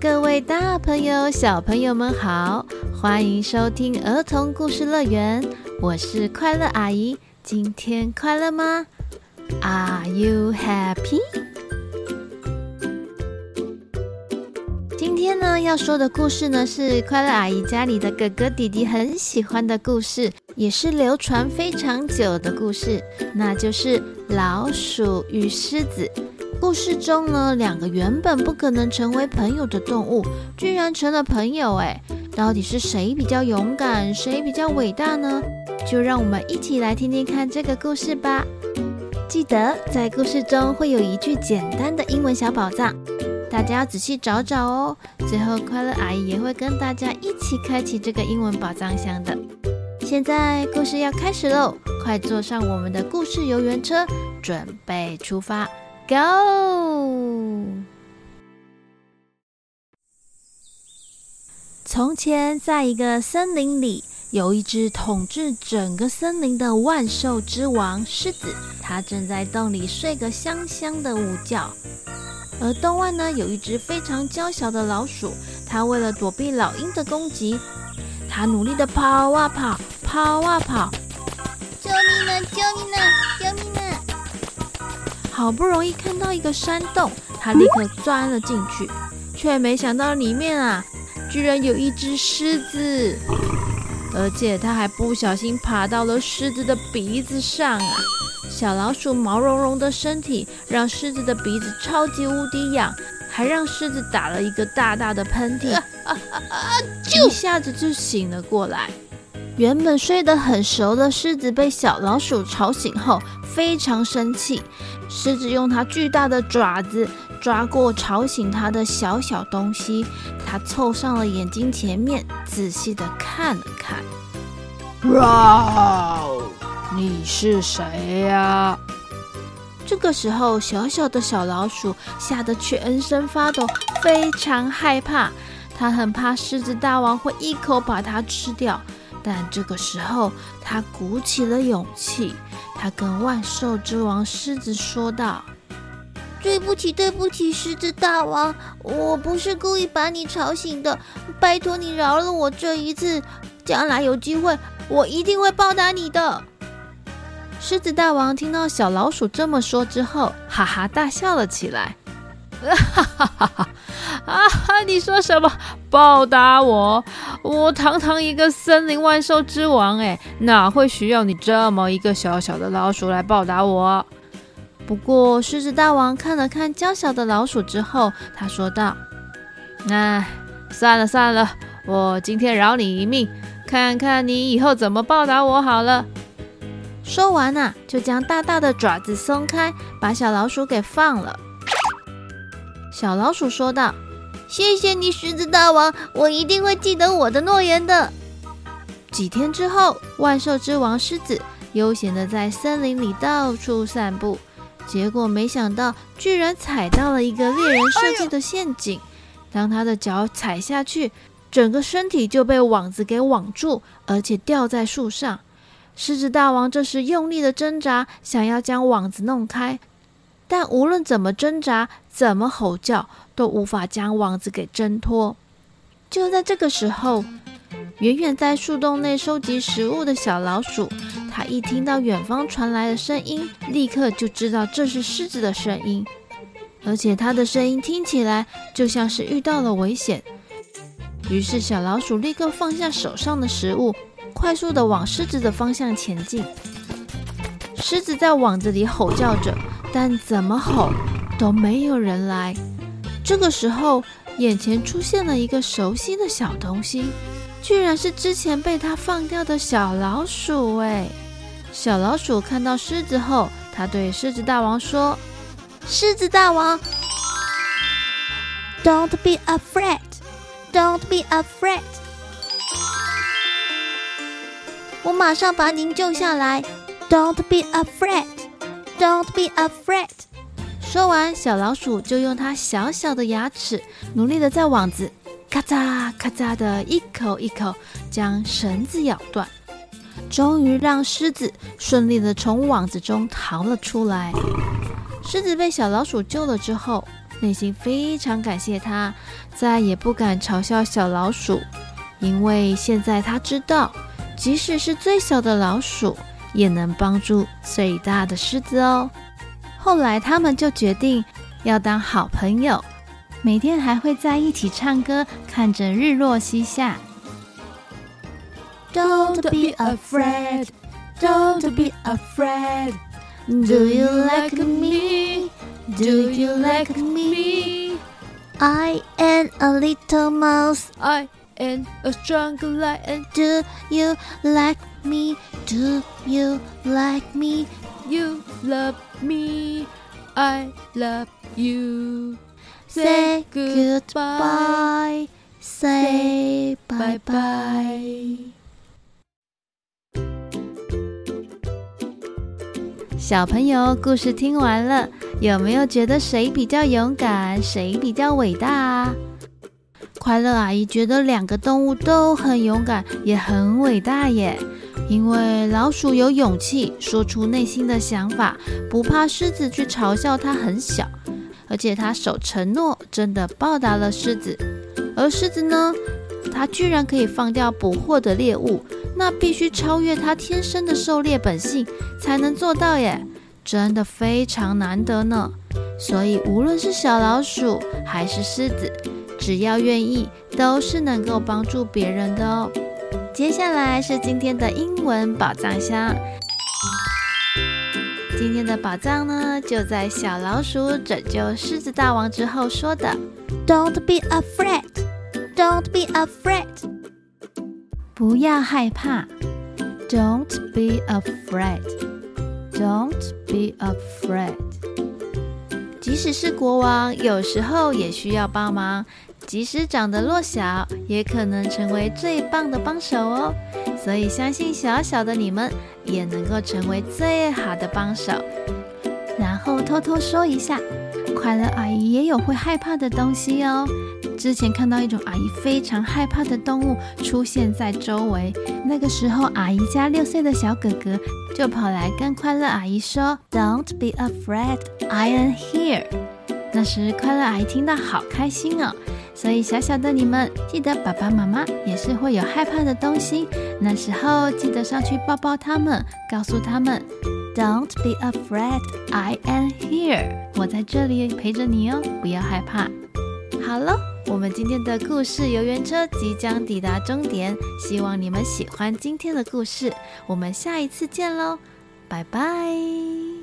各位大朋友、小朋友们好，欢迎收听儿童故事乐园，我是快乐阿姨。今天快乐吗？Are you happy？今天呢，要说的故事呢，是快乐阿姨家里的哥哥弟弟很喜欢的故事，也是流传非常久的故事，那就是老鼠与狮子。故事中呢，两个原本不可能成为朋友的动物，居然成了朋友。哎，到底是谁比较勇敢，谁比较伟大呢？就让我们一起来听听看这个故事吧。记得在故事中会有一句简单的英文小宝藏，大家要仔细找找哦。最后，快乐阿姨也会跟大家一起开启这个英文宝藏箱的。现在故事要开始喽，快坐上我们的故事游园车，准备出发。Go！从前，在一个森林里，有一只统治整个森林的万兽之王狮子，它正在洞里睡个香香的午觉。而洞外呢，有一只非常娇小的老鼠，它为了躲避老鹰的攻击，它努力的跑啊跑，跑啊跑。救命呢！救命呢！救命！好不容易看到一个山洞，他立刻钻了进去，却没想到里面啊，居然有一只狮子，而且他还不小心爬到了狮子的鼻子上啊！小老鼠毛茸茸的身体让狮子的鼻子超级无敌痒，还让狮子打了一个大大的喷嚏，一下子就醒了过来。原本睡得很熟的狮子被小老鼠吵醒后，非常生气。狮子用它巨大的爪子抓过吵醒它的小小东西，它凑上了眼睛前面，仔细的看了看。哇！你是谁呀？这个时候，小小的小老鼠吓得全身发抖，非常害怕。它很怕狮子大王会一口把它吃掉。但这个时候，他鼓起了勇气。他跟万兽之王狮子说道：“对不起，对不起，狮子大王，我不是故意把你吵醒的，拜托你饶了我这一次，将来有机会，我一定会报答你的。”狮子大王听到小老鼠这么说之后，哈哈大笑了起来。哈哈哈哈！你说什么？报答我？我堂堂一个森林万兽之王，哎，哪会需要你这么一个小小的老鼠来报答我？不过，狮子大王看了看娇小的老鼠之后，他说道：“哎，算了算了，我今天饶你一命，看看你以后怎么报答我好了。”说完呐，就将大大的爪子松开，把小老鼠给放了。小老鼠说道：“谢谢你，狮子大王，我一定会记得我的诺言的。”几天之后，万兽之王狮子悠闲地在森林里到处散步，结果没想到居然踩到了一个猎人设计的陷阱。当他的脚踩下去，整个身体就被网子给网住，而且吊在树上。狮子大王这时用力的挣扎，想要将网子弄开。但无论怎么挣扎，怎么吼叫，都无法将网子给挣脱。就在这个时候，远远在树洞内收集食物的小老鼠，它一听到远方传来的声音，立刻就知道这是狮子的声音，而且它的声音听起来就像是遇到了危险。于是，小老鼠立刻放下手上的食物，快速地往狮子的方向前进。狮子在网子里吼叫着。但怎么吼都没有人来。这个时候，眼前出现了一个熟悉的小东西，居然是之前被他放掉的小老鼠。哎，小老鼠看到狮子后，他对狮子大王说：“狮子大王，Don't be afraid, Don't be afraid。我马上把您救下来，Don't be afraid。” Don't be afraid。说完，小老鼠就用它小小的牙齿，努力的在网子咔嚓咔嚓的一口一口将绳子咬断，终于让狮子顺利的从网子中逃了出来。狮子被小老鼠救了之后，内心非常感谢它，再也不敢嘲笑小老鼠，因为现在他知道，即使是最小的老鼠，也能帮助最大的狮子哦。后来他们就决定要当好朋友，每天还会在一起唱歌，看着日落西下。Don't be afraid, don't be afraid. Do you like me? Do you like me? I am a little mouse. I am a strong lion. Do you like me? Do you like me? You love me. I love you. Say goodbye. Say bye bye. 小朋友，故事听完了，有没有觉得谁比较勇敢，谁比较伟大啊？ 快乐阿姨觉得两个动物都很勇敢，也很伟大耶。因为老鼠有勇气说出内心的想法，不怕狮子去嘲笑它很小，而且它守承诺，真的报答了狮子。而狮子呢，它居然可以放掉捕获的猎物。那必须超越它天生的狩猎本性才能做到耶，真的非常难得呢。所以无论是小老鼠还是狮子，只要愿意，都是能够帮助别人的哦。接下来是今天的英文宝藏箱。今天的宝藏呢，就在小老鼠拯救狮子大王之后说的：“Don't be afraid, don't be afraid。”不要害怕，Don't be afraid. Don't be afraid. 即使是国王，有时候也需要帮忙。即使长得弱小，也可能成为最棒的帮手哦。所以相信小小的你们也能够成为最好的帮手。然后偷偷说一下，快乐阿姨也有会害怕的东西哦。之前看到一种阿姨非常害怕的动物出现在周围，那个时候阿姨家六岁的小哥哥就跑来跟快乐阿姨说：“Don't be afraid, I am here。”那时快乐阿姨听到好开心哦。所以小小的你们记得爸爸妈妈也是会有害怕的东西，那时候记得上去抱抱他们，告诉他们：“Don't be afraid, I am here。”我在这里陪着你哦，不要害怕。好了。我们今天的故事游园车即将抵达终点，希望你们喜欢今天的故事。我们下一次见喽，拜拜。